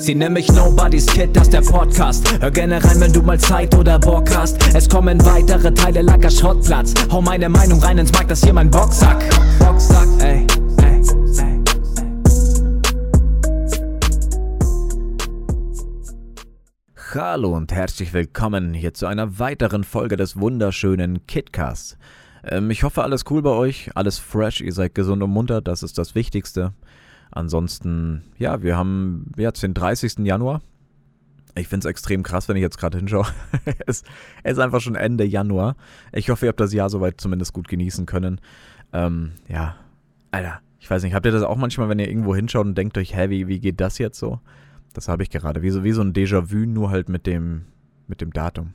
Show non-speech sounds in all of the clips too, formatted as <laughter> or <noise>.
Sie nennen mich Nobody's Kid, das ist der Podcast. Hör gerne rein, wenn du mal Zeit oder Bock hast. Es kommen weitere Teile, lager Schrottplatz. Hau meine Meinung rein ins Markt, das hier mein Boxsack. Boxsack, ey. Hallo und herzlich willkommen hier zu einer weiteren Folge des wunderschönen Kitcasts. Ähm, ich hoffe, alles cool bei euch, alles fresh, ihr seid gesund und munter, das ist das Wichtigste. Ansonsten, ja, wir haben jetzt den 30. Januar. Ich finde es extrem krass, wenn ich jetzt gerade hinschaue. <laughs> es, ist einfach schon Ende Januar. Ich hoffe, ihr habt das Jahr soweit zumindest gut genießen können. Ähm, ja, Alter, ich weiß nicht, habt ihr das auch manchmal, wenn ihr irgendwo hinschaut und denkt euch, hä, wie, wie geht das jetzt so? Das habe ich gerade. Wie so, wie so ein Déjà-vu, nur halt mit dem, mit dem Datum.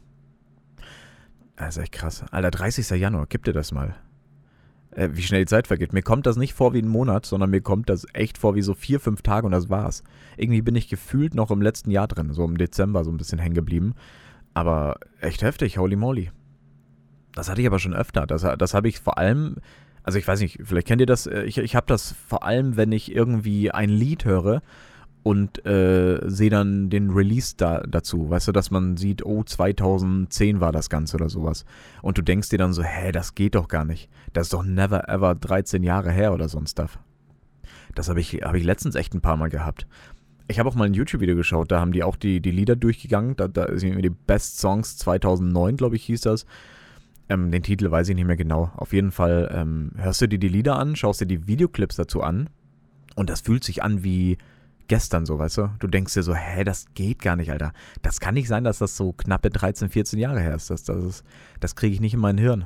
Das ist echt krass. Alter, 30. Januar, gib dir das mal. Äh, wie schnell die Zeit vergeht. Mir kommt das nicht vor wie ein Monat, sondern mir kommt das echt vor wie so vier, fünf Tage und das war's. Irgendwie bin ich gefühlt noch im letzten Jahr drin, so im Dezember so ein bisschen hängen geblieben. Aber echt heftig, holy moly. Das hatte ich aber schon öfter. Das, das habe ich vor allem, also ich weiß nicht, vielleicht kennt ihr das, äh, ich, ich habe das vor allem, wenn ich irgendwie ein Lied höre und äh, sehe dann den Release da, dazu. Weißt du, dass man sieht, oh, 2010 war das Ganze oder sowas. Und du denkst dir dann so, hä, das geht doch gar nicht. Das ist doch never ever 13 Jahre her oder so ein. Das habe ich, hab ich letztens echt ein paar Mal gehabt. Ich habe auch mal ein YouTube-Video geschaut, da haben die auch die, die Lieder durchgegangen. Da, da sind die Best Songs 2009, glaube ich, hieß das. Ähm, den Titel weiß ich nicht mehr genau. Auf jeden Fall ähm, hörst du dir die Lieder an, schaust dir die Videoclips dazu an. Und das fühlt sich an wie, gestern so, weißt du? Du denkst dir so, hä, das geht gar nicht, Alter. Das kann nicht sein, dass das so knappe 13, 14 Jahre her ist. Das, das, das kriege ich nicht in mein Hirn.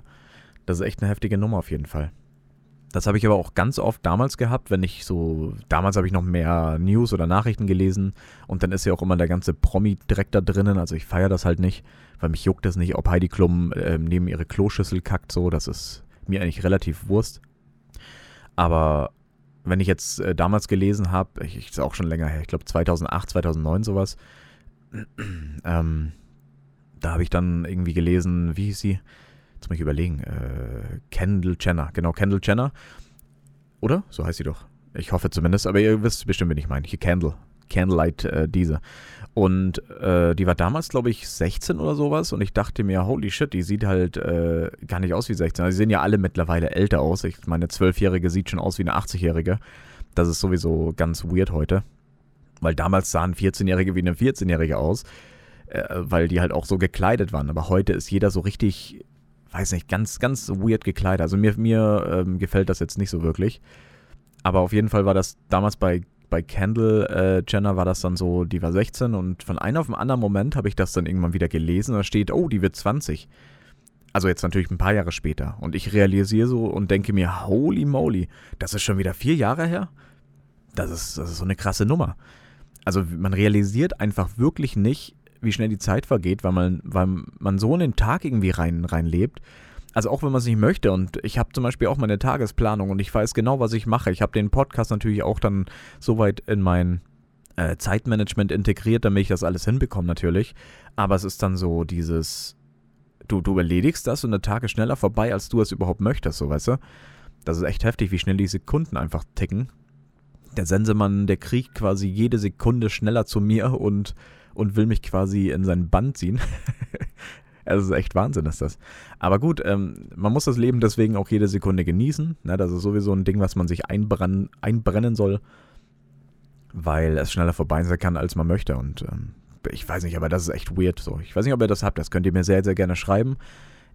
Das ist echt eine heftige Nummer auf jeden Fall. Das habe ich aber auch ganz oft damals gehabt, wenn ich so, damals habe ich noch mehr News oder Nachrichten gelesen und dann ist ja auch immer der ganze Promi direkt da drinnen, also ich feiere das halt nicht, weil mich juckt das nicht, ob Heidi Klum äh, neben ihre Kloschüssel kackt, so, das ist mir eigentlich relativ Wurst. Aber wenn ich jetzt äh, damals gelesen habe, ich, ich, ist auch schon länger her, ich glaube 2008, 2009 sowas, <clears throat> ähm, da habe ich dann irgendwie gelesen, wie hieß sie? Jetzt muss ich überlegen, äh, Kendall Jenner, genau, Kendall Jenner. Oder? So heißt sie doch. Ich hoffe zumindest, aber ihr wisst bestimmt, wen ich meine. Hier Candle. Candlelight, äh, diese. Und äh, die war damals, glaube ich, 16 oder sowas. Und ich dachte mir, holy shit, die sieht halt äh, gar nicht aus wie 16. Also, sehen ja alle mittlerweile älter aus. Ich meine, 12-Jährige sieht schon aus wie eine 80-Jährige. Das ist sowieso ganz weird heute. Weil damals sahen 14-Jährige wie eine 14-Jährige aus. Äh, weil die halt auch so gekleidet waren. Aber heute ist jeder so richtig, weiß nicht, ganz, ganz weird gekleidet. Also mir, mir ähm, gefällt das jetzt nicht so wirklich. Aber auf jeden Fall war das damals bei bei Kendall äh, Jenner war das dann so, die war 16 und von einem auf den anderen Moment habe ich das dann irgendwann wieder gelesen. Da steht, oh, die wird 20. Also jetzt natürlich ein paar Jahre später. Und ich realisiere so und denke mir, holy moly, das ist schon wieder vier Jahre her? Das ist, das ist so eine krasse Nummer. Also man realisiert einfach wirklich nicht, wie schnell die Zeit vergeht, weil man, weil man so in den Tag irgendwie rein, rein lebt also auch wenn man es nicht möchte. Und ich habe zum Beispiel auch meine Tagesplanung und ich weiß genau, was ich mache. Ich habe den Podcast natürlich auch dann soweit in mein äh, Zeitmanagement integriert, damit ich das alles hinbekomme natürlich. Aber es ist dann so dieses, du, du erledigst das und der Tag ist schneller vorbei, als du es überhaupt möchtest, so weißt du. Das ist echt heftig, wie schnell die Sekunden einfach ticken. Der Sensemann, der kriegt quasi jede Sekunde schneller zu mir und, und will mich quasi in sein Band ziehen. <laughs> Es ist echt Wahnsinn, ist das. Aber gut, ähm, man muss das Leben deswegen auch jede Sekunde genießen. Ne? Das ist sowieso ein Ding, was man sich einbrennen, einbrennen soll, weil es schneller vorbei sein kann, als man möchte. Und ähm, ich weiß nicht, aber das ist echt weird so. Ich weiß nicht, ob ihr das habt. Das könnt ihr mir sehr, sehr gerne schreiben.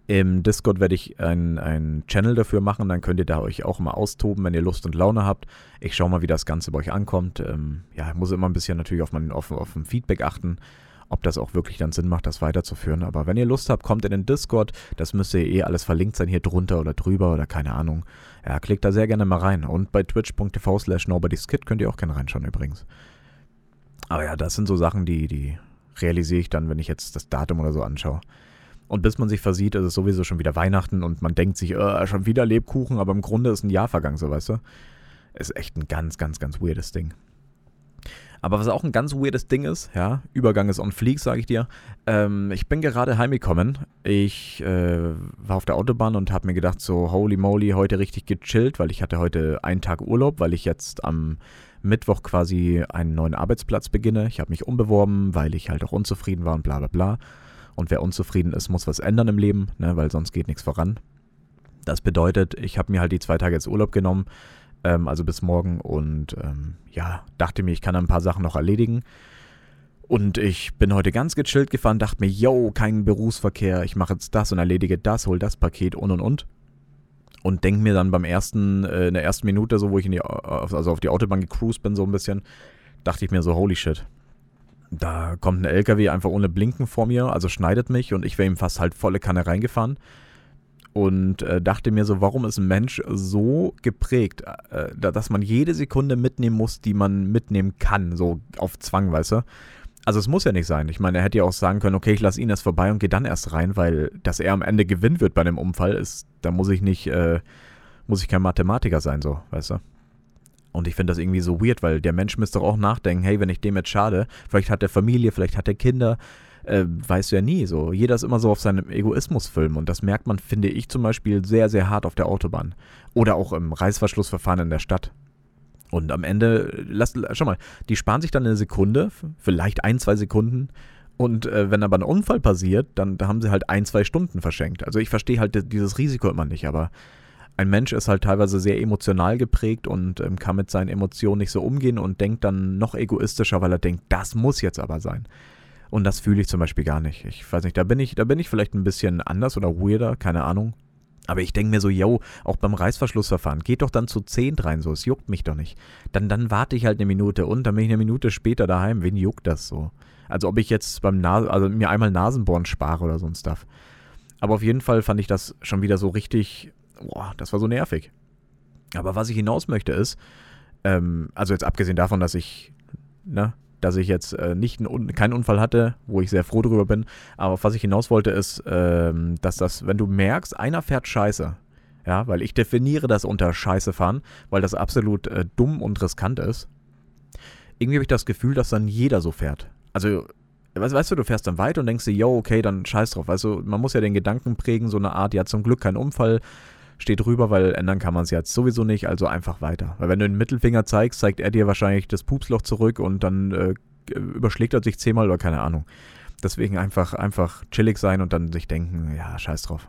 Im Discord werde ich einen Channel dafür machen, dann könnt ihr da euch auch mal austoben, wenn ihr Lust und Laune habt. Ich schaue mal, wie das Ganze bei euch ankommt. Ähm, ja, ich muss immer ein bisschen natürlich auf, mein, auf, auf Feedback achten ob das auch wirklich dann Sinn macht, das weiterzuführen. Aber wenn ihr Lust habt, kommt in den Discord. Das müsste eh alles verlinkt sein hier drunter oder drüber oder keine Ahnung. Ja, klickt da sehr gerne mal rein. Und bei twitch.tv slash nobodyskid könnt ihr auch gerne reinschauen übrigens. Aber ja, das sind so Sachen, die, die realisiere ich dann, wenn ich jetzt das Datum oder so anschaue. Und bis man sich versieht, ist es sowieso schon wieder Weihnachten und man denkt sich, äh, schon wieder Lebkuchen, aber im Grunde ist ein Jahr vergangen, so weißt du. Ist echt ein ganz, ganz, ganz weirdes Ding. Aber was auch ein ganz weirdes Ding ist, ja, Übergang ist on fleek, sage ich dir. Ähm, ich bin gerade heimgekommen. Ich äh, war auf der Autobahn und habe mir gedacht, so holy moly, heute richtig gechillt, weil ich hatte heute einen Tag Urlaub, weil ich jetzt am Mittwoch quasi einen neuen Arbeitsplatz beginne. Ich habe mich umbeworben, weil ich halt auch unzufrieden war und bla bla bla. Und wer unzufrieden ist, muss was ändern im Leben, ne, weil sonst geht nichts voran. Das bedeutet, ich habe mir halt die zwei Tage jetzt Urlaub genommen, ähm, also bis morgen und ähm, ja, dachte mir, ich kann ein paar Sachen noch erledigen. Und ich bin heute ganz gechillt gefahren, dachte mir, yo, kein Berufsverkehr, ich mache jetzt das und erledige das, hol das Paket und und und. Und denke mir dann beim ersten, äh, in der ersten Minute, so wo ich in die, also auf die Autobahn gecruised bin, so ein bisschen, dachte ich mir so, holy shit. Da kommt ein LKW einfach ohne Blinken vor mir, also schneidet mich und ich wäre ihm fast halt volle Kanne reingefahren und äh, dachte mir so, warum ist ein Mensch so geprägt, äh, dass man jede Sekunde mitnehmen muss, die man mitnehmen kann, so auf Zwang, weißt du? Also es muss ja nicht sein. Ich meine, er hätte ja auch sagen können, okay, ich lasse ihn erst vorbei und gehe dann erst rein, weil dass er am Ende gewinnen wird bei einem Unfall, ist, da muss ich nicht, äh, muss ich kein Mathematiker sein, so, weißt du? Und ich finde das irgendwie so weird, weil der Mensch müsste doch auch nachdenken, hey, wenn ich dem jetzt schade, vielleicht hat er Familie, vielleicht hat er Kinder, äh, weißt du ja nie. So, jeder ist immer so auf seinem Egoismus-Film und das merkt man, finde ich zum Beispiel, sehr, sehr hart auf der Autobahn. Oder auch im Reißverschlussverfahren in der Stadt. Und am Ende, lass, schau mal, die sparen sich dann eine Sekunde, vielleicht ein, zwei Sekunden. Und äh, wenn aber ein Unfall passiert, dann da haben sie halt ein, zwei Stunden verschenkt. Also ich verstehe halt dieses Risiko immer nicht, aber ein Mensch ist halt teilweise sehr emotional geprägt und ähm, kann mit seinen Emotionen nicht so umgehen und denkt dann noch egoistischer, weil er denkt, das muss jetzt aber sein. Und das fühle ich zum Beispiel gar nicht. Ich weiß nicht, da bin ich, da bin ich vielleicht ein bisschen anders oder weirder, keine Ahnung. Aber ich denke mir so, yo, auch beim Reißverschlussverfahren, geht doch dann zu 10 rein, so, es juckt mich doch nicht. Dann, dann warte ich halt eine Minute und dann bin ich eine Minute später daheim. Wen juckt das so? Also ob ich jetzt beim Nas also mir einmal Nasenbohren spare oder so ein Stuff. Aber auf jeden Fall fand ich das schon wieder so richtig, boah, das war so nervig. Aber was ich hinaus möchte ist, ähm, also jetzt abgesehen davon, dass ich, ne, dass ich jetzt äh, nicht einen, keinen Unfall hatte, wo ich sehr froh drüber bin. Aber was ich hinaus wollte, ist, ähm, dass das, wenn du merkst, einer fährt scheiße, ja, weil ich definiere das unter Scheiße fahren, weil das absolut äh, dumm und riskant ist. Irgendwie habe ich das Gefühl, dass dann jeder so fährt. Also, weißt, weißt du, du fährst dann weiter und denkst dir, yo, okay, dann scheiß drauf. Also, man muss ja den Gedanken prägen, so eine Art, ja, zum Glück kein Unfall, steht drüber, weil ändern kann man es jetzt sowieso nicht, also einfach weiter. Weil wenn du den Mittelfinger zeigst, zeigt er dir wahrscheinlich das Pupsloch zurück und dann äh, überschlägt er sich zehnmal oder keine Ahnung. Deswegen einfach, einfach chillig sein und dann sich denken, ja, scheiß drauf.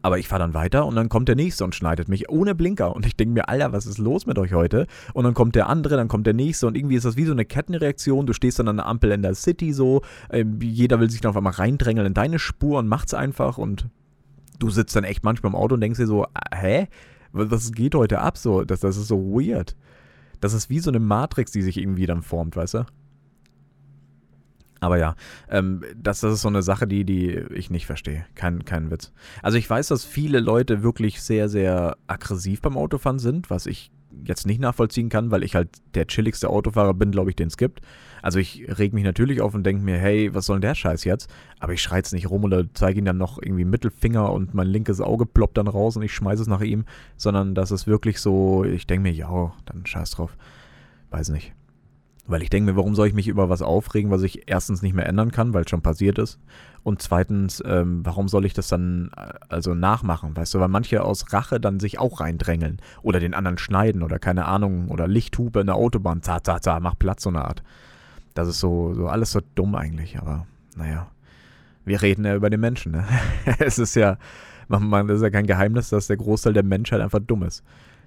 Aber ich fahre dann weiter und dann kommt der nächste und schneidet mich ohne Blinker. Und ich denke mir, Alter, was ist los mit euch heute? Und dann kommt der andere, dann kommt der nächste und irgendwie ist das wie so eine Kettenreaktion. Du stehst dann an der Ampel in der City so, äh, jeder will sich dann auf einmal reindrängeln in deine Spur und macht's einfach und du sitzt dann echt manchmal im Auto und denkst dir so, hä? Was geht heute ab? So, das, das ist so weird. Das ist wie so eine Matrix, die sich irgendwie dann formt, weißt du? Aber ja, ähm, das, das ist so eine Sache, die, die ich nicht verstehe. Kein, kein Witz. Also ich weiß, dass viele Leute wirklich sehr, sehr aggressiv beim Autofahren sind, was ich jetzt nicht nachvollziehen kann, weil ich halt der chilligste Autofahrer bin, glaube ich, den es gibt. Also ich reg mich natürlich auf und denke mir, hey, was soll denn der Scheiß jetzt? Aber ich schreie jetzt nicht rum oder zeige ihm dann noch irgendwie Mittelfinger und mein linkes Auge ploppt dann raus und ich schmeiße es nach ihm, sondern das ist wirklich so, ich denke mir, ja, dann scheiß drauf. Weiß nicht. Weil ich denke mir, warum soll ich mich über was aufregen, was ich erstens nicht mehr ändern kann, weil es schon passiert ist. Und zweitens, ähm, warum soll ich das dann äh, also nachmachen, weißt du, weil manche aus Rache dann sich auch reindrängeln oder den anderen schneiden oder keine Ahnung oder Lichthupe in der Autobahn, za, za, za, mach Platz, so eine Art. Das ist so, so alles so dumm eigentlich, aber naja. Wir reden ja über den Menschen, ne? <laughs> es ist ja, man, man, das ist ja kein Geheimnis, dass der Großteil der Menschheit einfach dumm ist.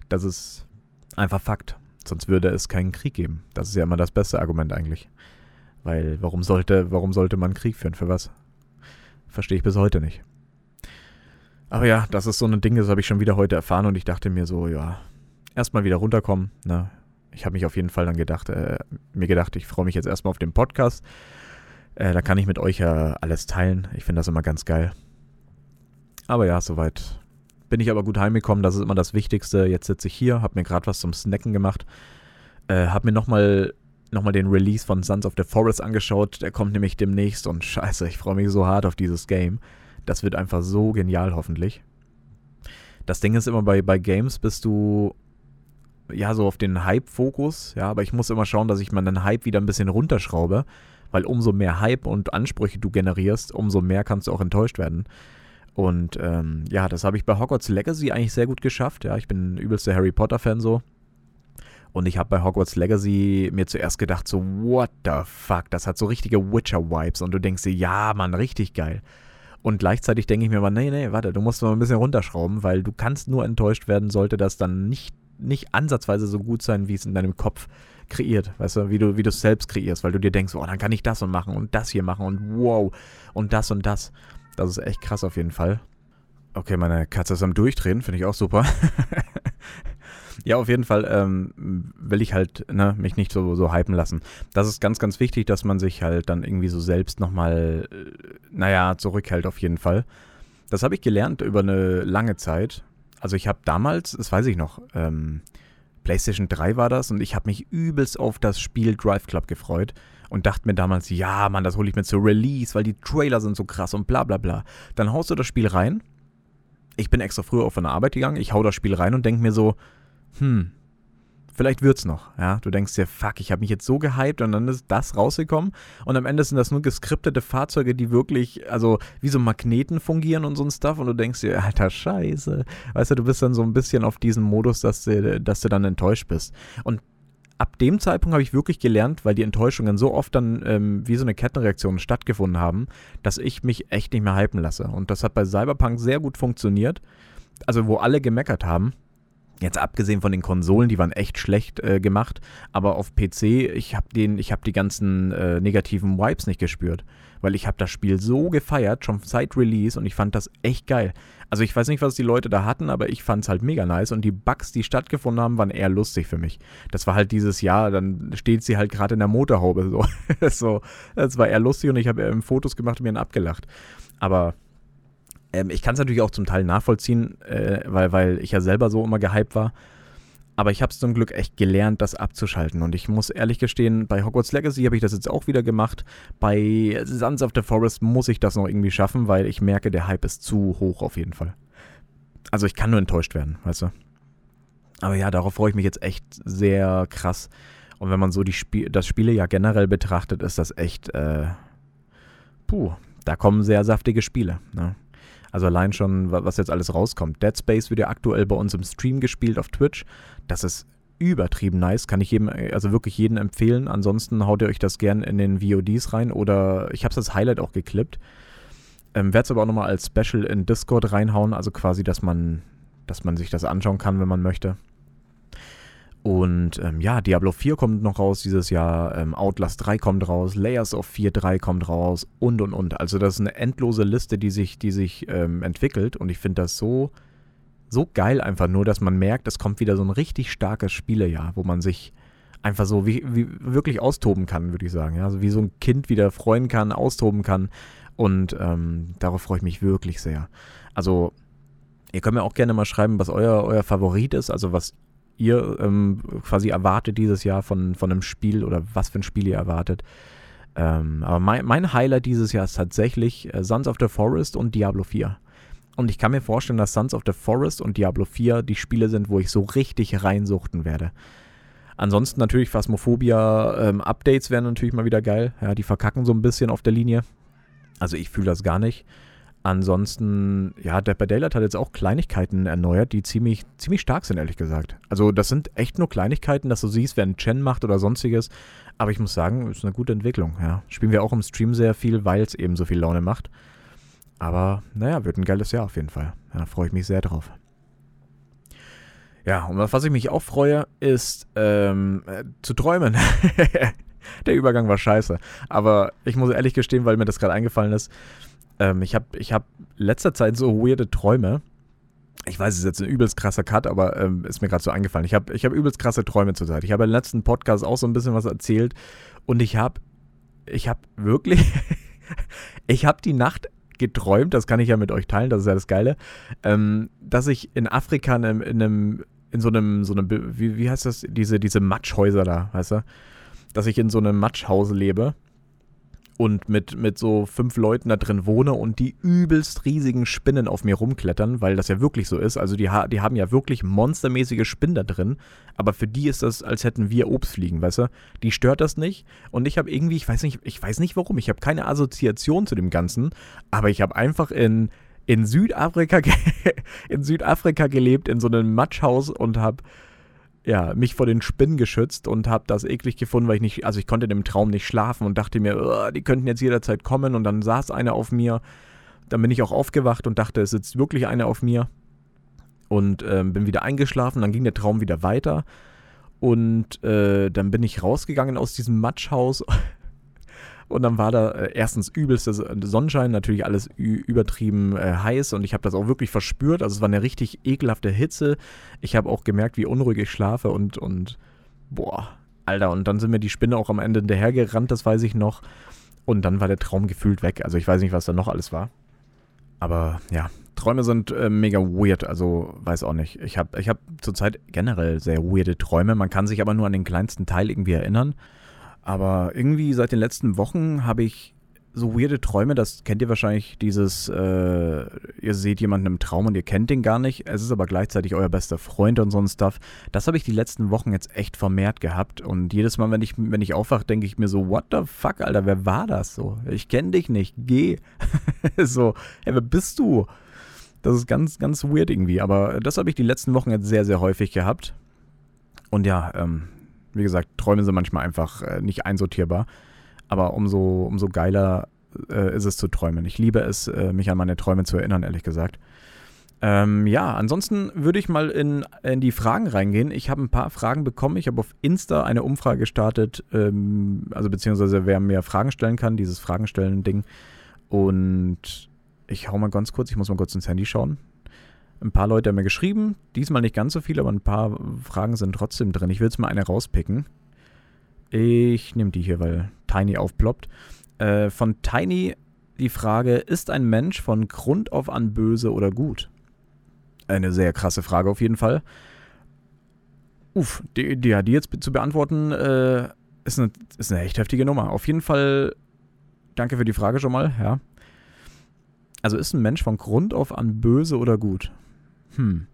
Das ist einfach Fakt. Sonst würde es keinen Krieg geben. Das ist ja immer das beste Argument eigentlich. Weil warum sollte, warum sollte man Krieg führen? Für was? Verstehe ich bis heute nicht. Aber ja, das ist so ein Ding, das habe ich schon wieder heute erfahren und ich dachte mir so, ja, erstmal wieder runterkommen. Ne? Ich habe mich auf jeden Fall dann gedacht, äh, mir gedacht, ich freue mich jetzt erstmal auf den Podcast. Äh, da kann ich mit euch ja alles teilen. Ich finde das immer ganz geil. Aber ja, soweit bin ich aber gut heimgekommen, das ist immer das Wichtigste. Jetzt sitze ich hier, habe mir gerade was zum Snacken gemacht, äh, habe mir nochmal noch mal den Release von Sons of the Forest angeschaut. Der kommt nämlich demnächst und scheiße, ich freue mich so hart auf dieses Game. Das wird einfach so genial, hoffentlich. Das Ding ist immer bei, bei Games bist du ja, so auf den Hype-Fokus, ja, aber ich muss immer schauen, dass ich meinen Hype wieder ein bisschen runterschraube, weil umso mehr Hype und Ansprüche du generierst, umso mehr kannst du auch enttäuscht werden. Und ähm, ja, das habe ich bei Hogwarts Legacy eigentlich sehr gut geschafft. Ja, ich bin übelster Harry Potter-Fan so. Und ich habe bei Hogwarts Legacy mir zuerst gedacht, so, what the fuck, das hat so richtige Witcher-Vibes. Und du denkst dir, ja, Mann, richtig geil. Und gleichzeitig denke ich mir aber, nee, nee, warte, du musst mal ein bisschen runterschrauben, weil du kannst nur enttäuscht werden, sollte das dann nicht, nicht ansatzweise so gut sein, wie es in deinem Kopf kreiert, weißt du, wie du, wie es selbst kreierst, weil du dir denkst, oh, dann kann ich das und machen und das hier machen und wow und das und das. Das ist echt krass auf jeden Fall. Okay, meine Katze ist am Durchdrehen, finde ich auch super. <laughs> ja, auf jeden Fall ähm, will ich halt ne, mich nicht so, so hypen lassen. Das ist ganz, ganz wichtig, dass man sich halt dann irgendwie so selbst nochmal, äh, naja, zurückhält auf jeden Fall. Das habe ich gelernt über eine lange Zeit. Also ich habe damals, das weiß ich noch, ähm, PlayStation 3 war das und ich habe mich übelst auf das Spiel Drive Club gefreut und dachte mir damals, ja, Mann, das hole ich mir zur Release, weil die Trailer sind so krass und bla bla bla. Dann haust du das Spiel rein. Ich bin extra früher auf eine Arbeit gegangen, ich hau das Spiel rein und denke mir so, hm, vielleicht wird's noch. Ja, du denkst dir, fuck, ich habe mich jetzt so gehypt und dann ist das rausgekommen und am Ende sind das nur geskriptete Fahrzeuge, die wirklich, also wie so Magneten fungieren und so ein Stuff und du denkst dir, alter Scheiße. Weißt du, du bist dann so ein bisschen auf diesem Modus, dass du, dass du dann enttäuscht bist. Und ab dem Zeitpunkt habe ich wirklich gelernt, weil die Enttäuschungen so oft dann ähm, wie so eine Kettenreaktion stattgefunden haben, dass ich mich echt nicht mehr hypen lasse. Und das hat bei Cyberpunk sehr gut funktioniert. Also wo alle gemeckert haben, Jetzt abgesehen von den Konsolen, die waren echt schlecht äh, gemacht, aber auf PC, ich habe habe die ganzen äh, negativen Vibes nicht gespürt, weil ich habe das Spiel so gefeiert, schon seit Release und ich fand das echt geil. Also ich weiß nicht, was die Leute da hatten, aber ich fand es halt mega nice und die Bugs, die stattgefunden haben, waren eher lustig für mich. Das war halt dieses Jahr, dann steht sie halt gerade in der Motorhaube so. <laughs> so. Das war eher lustig und ich habe ähm, Fotos gemacht und mir einen abgelacht. Aber ähm, ich kann es natürlich auch zum Teil nachvollziehen, äh, weil, weil ich ja selber so immer gehypt war. Aber ich habe es zum Glück echt gelernt, das abzuschalten. Und ich muss ehrlich gestehen, bei Hogwarts Legacy habe ich das jetzt auch wieder gemacht. Bei Sons of the Forest muss ich das noch irgendwie schaffen, weil ich merke, der Hype ist zu hoch auf jeden Fall. Also ich kann nur enttäuscht werden, weißt du. Aber ja, darauf freue ich mich jetzt echt sehr krass. Und wenn man so die Spie das Spiele ja generell betrachtet, ist das echt, äh, puh, da kommen sehr saftige Spiele. Ne? Also allein schon, was jetzt alles rauskommt. Dead Space wird ja aktuell bei uns im Stream gespielt auf Twitch. Das ist übertrieben nice. Kann ich jedem, also wirklich jedem empfehlen. Ansonsten haut ihr euch das gern in den VODs rein oder ich habe es als Highlight auch geklippt. Ähm, Werde es aber auch nochmal als Special in Discord reinhauen, also quasi, dass man, dass man sich das anschauen kann, wenn man möchte. Und ähm, ja, Diablo 4 kommt noch raus dieses Jahr, ähm, Outlast 3 kommt raus, Layers of 4 3 kommt raus und und und. Also das ist eine endlose Liste, die sich, die sich ähm, entwickelt und ich finde das so, so geil einfach nur, dass man merkt, es kommt wieder so ein richtig starkes Spielejahr, wo man sich einfach so wie, wie wirklich austoben kann, würde ich sagen. Ja? Also wie so ein Kind wieder freuen kann, austoben kann und ähm, darauf freue ich mich wirklich sehr. Also ihr könnt mir auch gerne mal schreiben, was euer, euer Favorit ist, also was ihr ähm, quasi erwartet dieses Jahr von, von einem Spiel oder was für ein Spiel ihr erwartet. Ähm, aber mein, mein, Highlight dieses Jahr ist tatsächlich äh, Sons of the Forest und Diablo 4. Und ich kann mir vorstellen, dass Sons of the Forest und Diablo 4 die Spiele sind, wo ich so richtig reinsuchten werde. Ansonsten natürlich Phasmophobia ähm, wären natürlich mal wieder geil. Ja, die verkacken so ein bisschen auf der Linie. Also ich fühle das gar nicht. Ansonsten, ja, Dead by Daylight hat jetzt auch Kleinigkeiten erneuert, die ziemlich, ziemlich stark sind, ehrlich gesagt. Also, das sind echt nur Kleinigkeiten, dass du siehst, wer einen Chen macht oder sonstiges. Aber ich muss sagen, ist eine gute Entwicklung, ja. Spielen wir auch im Stream sehr viel, weil es eben so viel Laune macht. Aber, naja, wird ein geiles Jahr auf jeden Fall. Da freue ich mich sehr drauf. Ja, und was ich mich auch freue, ist ähm, äh, zu träumen. <laughs> Der Übergang war scheiße. Aber ich muss ehrlich gestehen, weil mir das gerade eingefallen ist, ähm, ich habe ich hab letzter Zeit so weirde Träume. Ich weiß, es ist jetzt ein übelst krasser Cut, aber ähm, ist mir gerade so eingefallen. Ich habe ich hab übelst krasse Träume zurzeit. Ich habe im letzten Podcast auch so ein bisschen was erzählt und ich habe ich habe wirklich <laughs> ich habe die Nacht geträumt, das kann ich ja mit euch teilen, das ist ja das Geile, ähm, dass ich in Afrika in in, einem, in so einem, so einem, wie, wie heißt das, diese, diese Matschhäuser da, weißt du, dass ich in so einem Matschhaus lebe und mit, mit so fünf Leuten da drin wohne und die übelst riesigen Spinnen auf mir rumklettern, weil das ja wirklich so ist. Also die, die haben ja wirklich monstermäßige Spinnen da drin, aber für die ist das, als hätten wir Obst fliegen, weißt du? Die stört das nicht und ich habe irgendwie, ich weiß nicht, ich weiß nicht warum, ich habe keine Assoziation zu dem Ganzen, aber ich habe einfach in, in Südafrika, <laughs> in Südafrika gelebt, in so einem Matschhaus und habe ja, mich vor den Spinnen geschützt und habe das eklig gefunden, weil ich nicht, also ich konnte in dem Traum nicht schlafen und dachte mir, die könnten jetzt jederzeit kommen und dann saß einer auf mir. Dann bin ich auch aufgewacht und dachte, es sitzt wirklich einer auf mir und äh, bin wieder eingeschlafen. Dann ging der Traum wieder weiter und äh, dann bin ich rausgegangen aus diesem Matschhaus Und dann war da äh, erstens übelster Sonnenschein, natürlich alles übertrieben äh, heiß und ich habe das auch wirklich verspürt. Also es war eine richtig ekelhafte Hitze. Ich habe auch gemerkt, wie unruhig ich schlafe und, und boah, Alter. Und dann sind mir die Spinne auch am Ende hinterhergerannt, das weiß ich noch. Und dann war der Traum gefühlt weg. Also ich weiß nicht, was da noch alles war. Aber ja, Träume sind äh, mega weird, also weiß auch nicht. Ich habe ich hab zurzeit generell sehr weirde Träume. Man kann sich aber nur an den kleinsten Teil irgendwie erinnern. Aber irgendwie seit den letzten Wochen habe ich so weirde Träume, das kennt ihr wahrscheinlich, dieses, äh, ihr seht jemanden im Traum und ihr kennt den gar nicht, es ist aber gleichzeitig euer bester Freund und so ein Stuff. Das habe ich die letzten Wochen jetzt echt vermehrt gehabt und jedes Mal, wenn ich, wenn ich aufwache, denke ich mir so, what the fuck, Alter, wer war das so? Ich kenne dich nicht, geh. <laughs> so, hey, wer bist du? Das ist ganz, ganz weird irgendwie, aber das habe ich die letzten Wochen jetzt sehr, sehr häufig gehabt. Und ja, ähm, wie gesagt, Träume sind manchmal einfach äh, nicht einsortierbar. Aber umso, umso geiler äh, ist es zu träumen. Ich liebe es, äh, mich an meine Träume zu erinnern, ehrlich gesagt. Ähm, ja, ansonsten würde ich mal in, in die Fragen reingehen. Ich habe ein paar Fragen bekommen. Ich habe auf Insta eine Umfrage gestartet, ähm, also beziehungsweise wer mir Fragen stellen kann, dieses Fragen stellen Ding. Und ich hau mal ganz kurz, ich muss mal kurz ins Handy schauen. Ein paar Leute haben mir geschrieben, diesmal nicht ganz so viel, aber ein paar Fragen sind trotzdem drin. Ich will jetzt mal eine rauspicken. Ich nehme die hier, weil Tiny aufploppt. Äh, von Tiny die Frage, ist ein Mensch von Grund auf an böse oder gut? Eine sehr krasse Frage auf jeden Fall. Uff, die, die, die jetzt zu beantworten, äh, ist, eine, ist eine echt heftige Nummer. Auf jeden Fall, danke für die Frage schon mal, ja. Also ist ein Mensch von Grund auf an böse oder gut? Hm.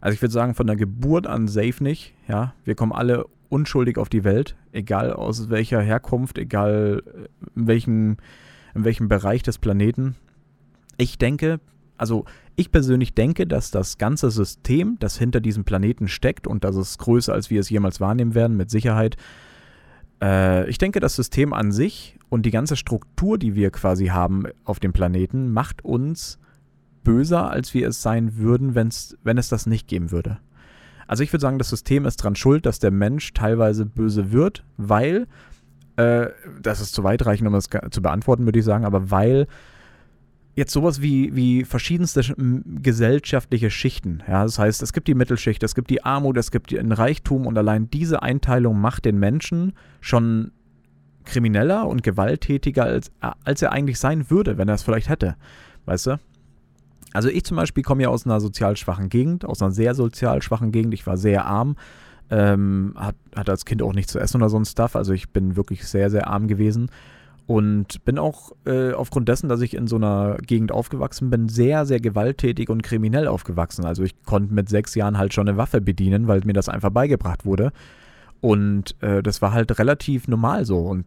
Also ich würde sagen, von der Geburt an safe nicht. Ja, wir kommen alle unschuldig auf die Welt, egal aus welcher Herkunft, egal äh, in welchem, in welchem Bereich des Planeten. Ich denke, also ich persönlich denke, dass das ganze System, das hinter diesem Planeten steckt und das ist größer, als wir es jemals wahrnehmen werden, mit Sicherheit. Äh, ich denke, das System an sich und die ganze Struktur, die wir quasi haben auf dem Planeten, macht uns böser, als wir es sein würden, wenn's, wenn es das nicht geben würde. Also ich würde sagen, das System ist dran schuld, dass der Mensch teilweise böse wird, weil, äh, das ist zu weitreichend, um das zu beantworten, würde ich sagen, aber weil jetzt sowas wie, wie verschiedenste gesellschaftliche Schichten, ja, das heißt, es gibt die Mittelschicht, es gibt die Armut, es gibt den Reichtum und allein diese Einteilung macht den Menschen schon krimineller und gewalttätiger, als, als er eigentlich sein würde, wenn er es vielleicht hätte. Weißt du? Also ich zum Beispiel komme ja aus einer sozial schwachen Gegend, aus einer sehr sozial schwachen Gegend. Ich war sehr arm, ähm, hat, hatte als Kind auch nichts zu essen oder so ein Stuff. Also ich bin wirklich sehr, sehr arm gewesen. Und bin auch äh, aufgrund dessen, dass ich in so einer Gegend aufgewachsen bin, sehr, sehr gewalttätig und kriminell aufgewachsen. Also ich konnte mit sechs Jahren halt schon eine Waffe bedienen, weil mir das einfach beigebracht wurde. Und äh, das war halt relativ normal so. Und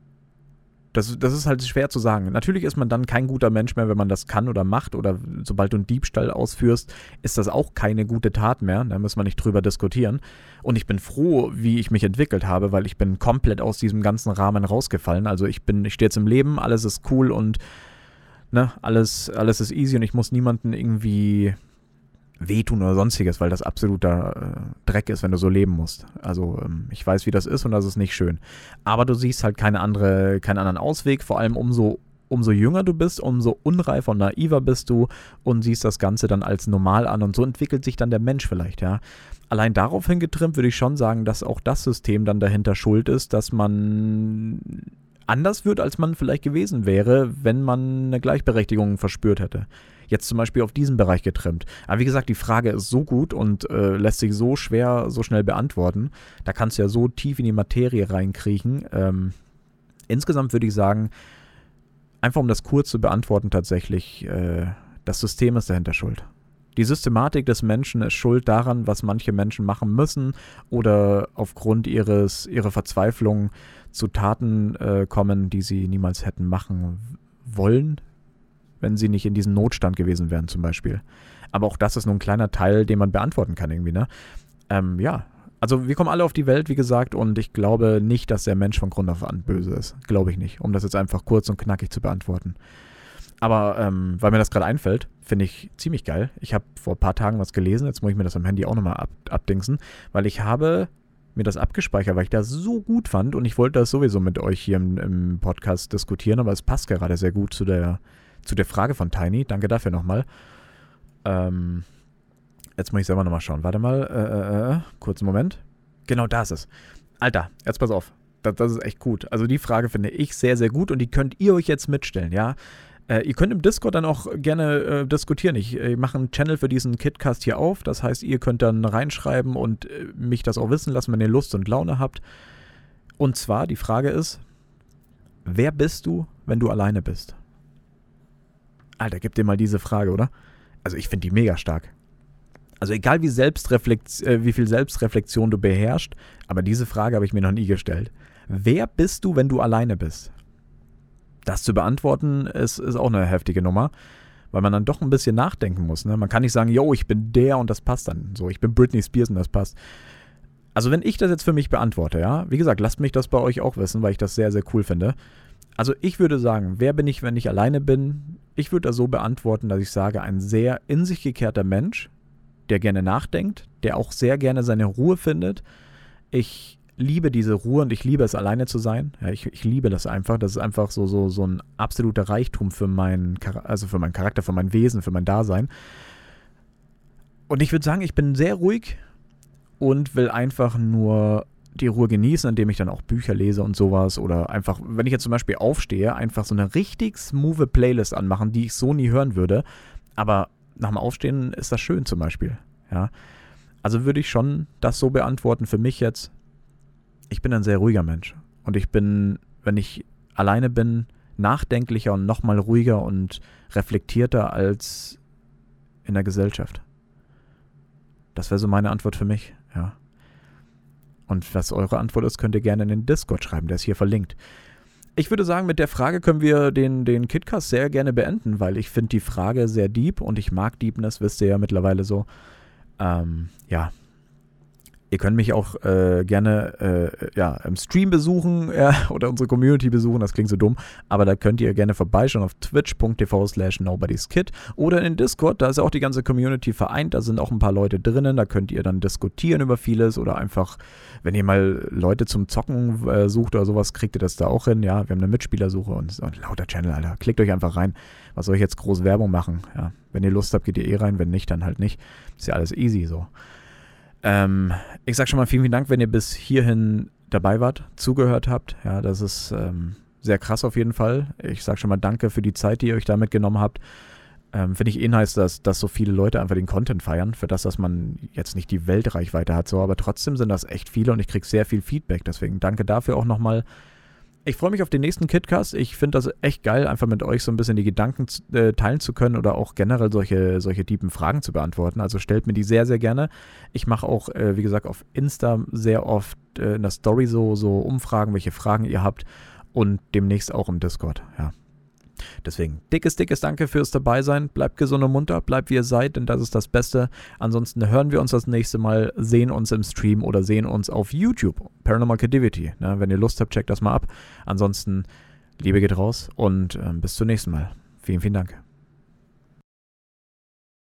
das, das ist halt schwer zu sagen. Natürlich ist man dann kein guter Mensch mehr, wenn man das kann oder macht oder sobald du einen Diebstahl ausführst, ist das auch keine gute Tat mehr. Da muss man nicht drüber diskutieren. Und ich bin froh, wie ich mich entwickelt habe, weil ich bin komplett aus diesem ganzen Rahmen rausgefallen. Also ich bin, ich stehe jetzt im Leben, alles ist cool und ne, alles, alles ist easy und ich muss niemanden irgendwie wehtun oder sonstiges, weil das absoluter äh, Dreck ist, wenn du so leben musst. Also ähm, ich weiß, wie das ist und das ist nicht schön. Aber du siehst halt keine andere, keinen anderen Ausweg, vor allem umso umso jünger du bist, umso unreifer und naiver bist du und siehst das Ganze dann als normal an und so entwickelt sich dann der Mensch vielleicht, ja. Allein darauf hingetrimmt würde ich schon sagen, dass auch das System dann dahinter schuld ist, dass man anders wird, als man vielleicht gewesen wäre, wenn man eine Gleichberechtigung verspürt hätte jetzt zum Beispiel auf diesen Bereich getrimmt. Aber wie gesagt, die Frage ist so gut und äh, lässt sich so schwer, so schnell beantworten. Da kannst du ja so tief in die Materie reinkriechen. Ähm, insgesamt würde ich sagen, einfach um das kurz zu beantworten, tatsächlich, äh, das System ist dahinter schuld. Die Systematik des Menschen ist schuld daran, was manche Menschen machen müssen oder aufgrund ihres, ihrer Verzweiflung zu Taten äh, kommen, die sie niemals hätten machen wollen, wenn sie nicht in diesem Notstand gewesen wären, zum Beispiel. Aber auch das ist nur ein kleiner Teil, den man beantworten kann, irgendwie, ne? Ähm, ja. Also wir kommen alle auf die Welt, wie gesagt, und ich glaube nicht, dass der Mensch von Grund auf an böse ist. Glaube ich nicht, um das jetzt einfach kurz und knackig zu beantworten. Aber ähm, weil mir das gerade einfällt, finde ich ziemlich geil. Ich habe vor ein paar Tagen was gelesen, jetzt muss ich mir das am Handy auch nochmal ab, abdingsen, weil ich habe mir das abgespeichert, weil ich das so gut fand und ich wollte das sowieso mit euch hier im, im Podcast diskutieren, aber es passt gerade sehr gut zu der, zu der Frage von Tiny. Danke dafür nochmal. Ähm, jetzt muss ich selber nochmal schauen. Warte mal, äh, äh, äh, kurzen Moment. Genau, da ist es. Alter, jetzt pass auf. Das, das, ist echt gut. Also die Frage finde ich sehr, sehr gut und die könnt ihr euch jetzt mitstellen, ja. Äh, ihr könnt im Discord dann auch gerne äh, diskutieren. Ich, ich mache einen Channel für diesen Kitcast hier auf. Das heißt, ihr könnt dann reinschreiben und äh, mich das auch wissen lassen, wenn ihr Lust und Laune habt. Und zwar, die Frage ist, wer bist du, wenn du alleine bist? Alter, gib dir mal diese Frage, oder? Also ich finde die mega stark. Also egal wie, Selbstreflekt, äh, wie viel Selbstreflexion du beherrschst, aber diese Frage habe ich mir noch nie gestellt. Wer bist du, wenn du alleine bist? das zu beantworten, ist, ist auch eine heftige Nummer, weil man dann doch ein bisschen nachdenken muss. Ne? Man kann nicht sagen, yo, ich bin der und das passt dann. So, ich bin Britney Spears und das passt. Also wenn ich das jetzt für mich beantworte, ja, wie gesagt, lasst mich das bei euch auch wissen, weil ich das sehr, sehr cool finde. Also ich würde sagen, wer bin ich, wenn ich alleine bin? Ich würde das so beantworten, dass ich sage, ein sehr in sich gekehrter Mensch, der gerne nachdenkt, der auch sehr gerne seine Ruhe findet. Ich liebe diese Ruhe und ich liebe es, alleine zu sein. Ja, ich, ich liebe das einfach. Das ist einfach so, so, so ein absoluter Reichtum für meinen, also für meinen Charakter, für mein Wesen, für mein Dasein. Und ich würde sagen, ich bin sehr ruhig und will einfach nur die Ruhe genießen, indem ich dann auch Bücher lese und sowas. Oder einfach, wenn ich jetzt zum Beispiel aufstehe, einfach so eine richtig smooth Playlist anmachen, die ich so nie hören würde. Aber nach dem Aufstehen ist das schön zum Beispiel. Ja. Also würde ich schon das so beantworten für mich jetzt, ich bin ein sehr ruhiger Mensch. Und ich bin, wenn ich alleine bin, nachdenklicher und nochmal ruhiger und reflektierter als in der Gesellschaft. Das wäre so meine Antwort für mich, ja. Und was eure Antwort ist, könnt ihr gerne in den Discord schreiben, der ist hier verlinkt. Ich würde sagen, mit der Frage können wir den, den Kitcast sehr gerne beenden, weil ich finde die Frage sehr deep und ich mag Deepness, wisst ihr ja mittlerweile so. Ähm, ja, Ihr könnt mich auch äh, gerne äh, ja, im Stream besuchen <laughs> ja, oder unsere Community besuchen, das klingt so dumm, aber da könnt ihr gerne vorbeischauen auf twitch.tv slash nobodyskid oder in Discord, da ist auch die ganze Community vereint, da sind auch ein paar Leute drinnen, da könnt ihr dann diskutieren über vieles oder einfach, wenn ihr mal Leute zum Zocken äh, sucht oder sowas, kriegt ihr das da auch hin, ja, wir haben eine Mitspielersuche und, und lauter Channel, Alter, klickt euch einfach rein, was soll ich jetzt groß Werbung machen, ja, wenn ihr Lust habt, geht ihr eh rein, wenn nicht, dann halt nicht, ist ja alles easy so. Ähm, ich sage schon mal vielen, vielen Dank, wenn ihr bis hierhin dabei wart, zugehört habt. Ja, das ist ähm, sehr krass auf jeden Fall. Ich sage schon mal Danke für die Zeit, die ihr euch da mitgenommen habt. Ähm, Finde ich eh nice, dass, dass so viele Leute einfach den Content feiern, für das, dass man jetzt nicht die Weltreichweite hat, so, aber trotzdem sind das echt viele und ich kriege sehr viel Feedback. Deswegen danke dafür auch nochmal. Ich freue mich auf den nächsten Kitcast. Ich finde das echt geil, einfach mit euch so ein bisschen die Gedanken äh, teilen zu können oder auch generell solche, solche tiefen Fragen zu beantworten. Also stellt mir die sehr, sehr gerne. Ich mache auch, äh, wie gesagt, auf Insta sehr oft äh, in der Story so, so Umfragen, welche Fragen ihr habt und demnächst auch im Discord. Ja. Deswegen dickes, dickes Danke fürs Dabeisein. Bleibt gesund und munter, bleibt wie ihr seid, denn das ist das Beste. Ansonsten hören wir uns das nächste Mal, sehen uns im Stream oder sehen uns auf YouTube. Paranormal Activity. Ne? Wenn ihr Lust habt, checkt das mal ab. Ansonsten, Liebe geht raus und äh, bis zum nächsten Mal. Vielen, vielen Dank.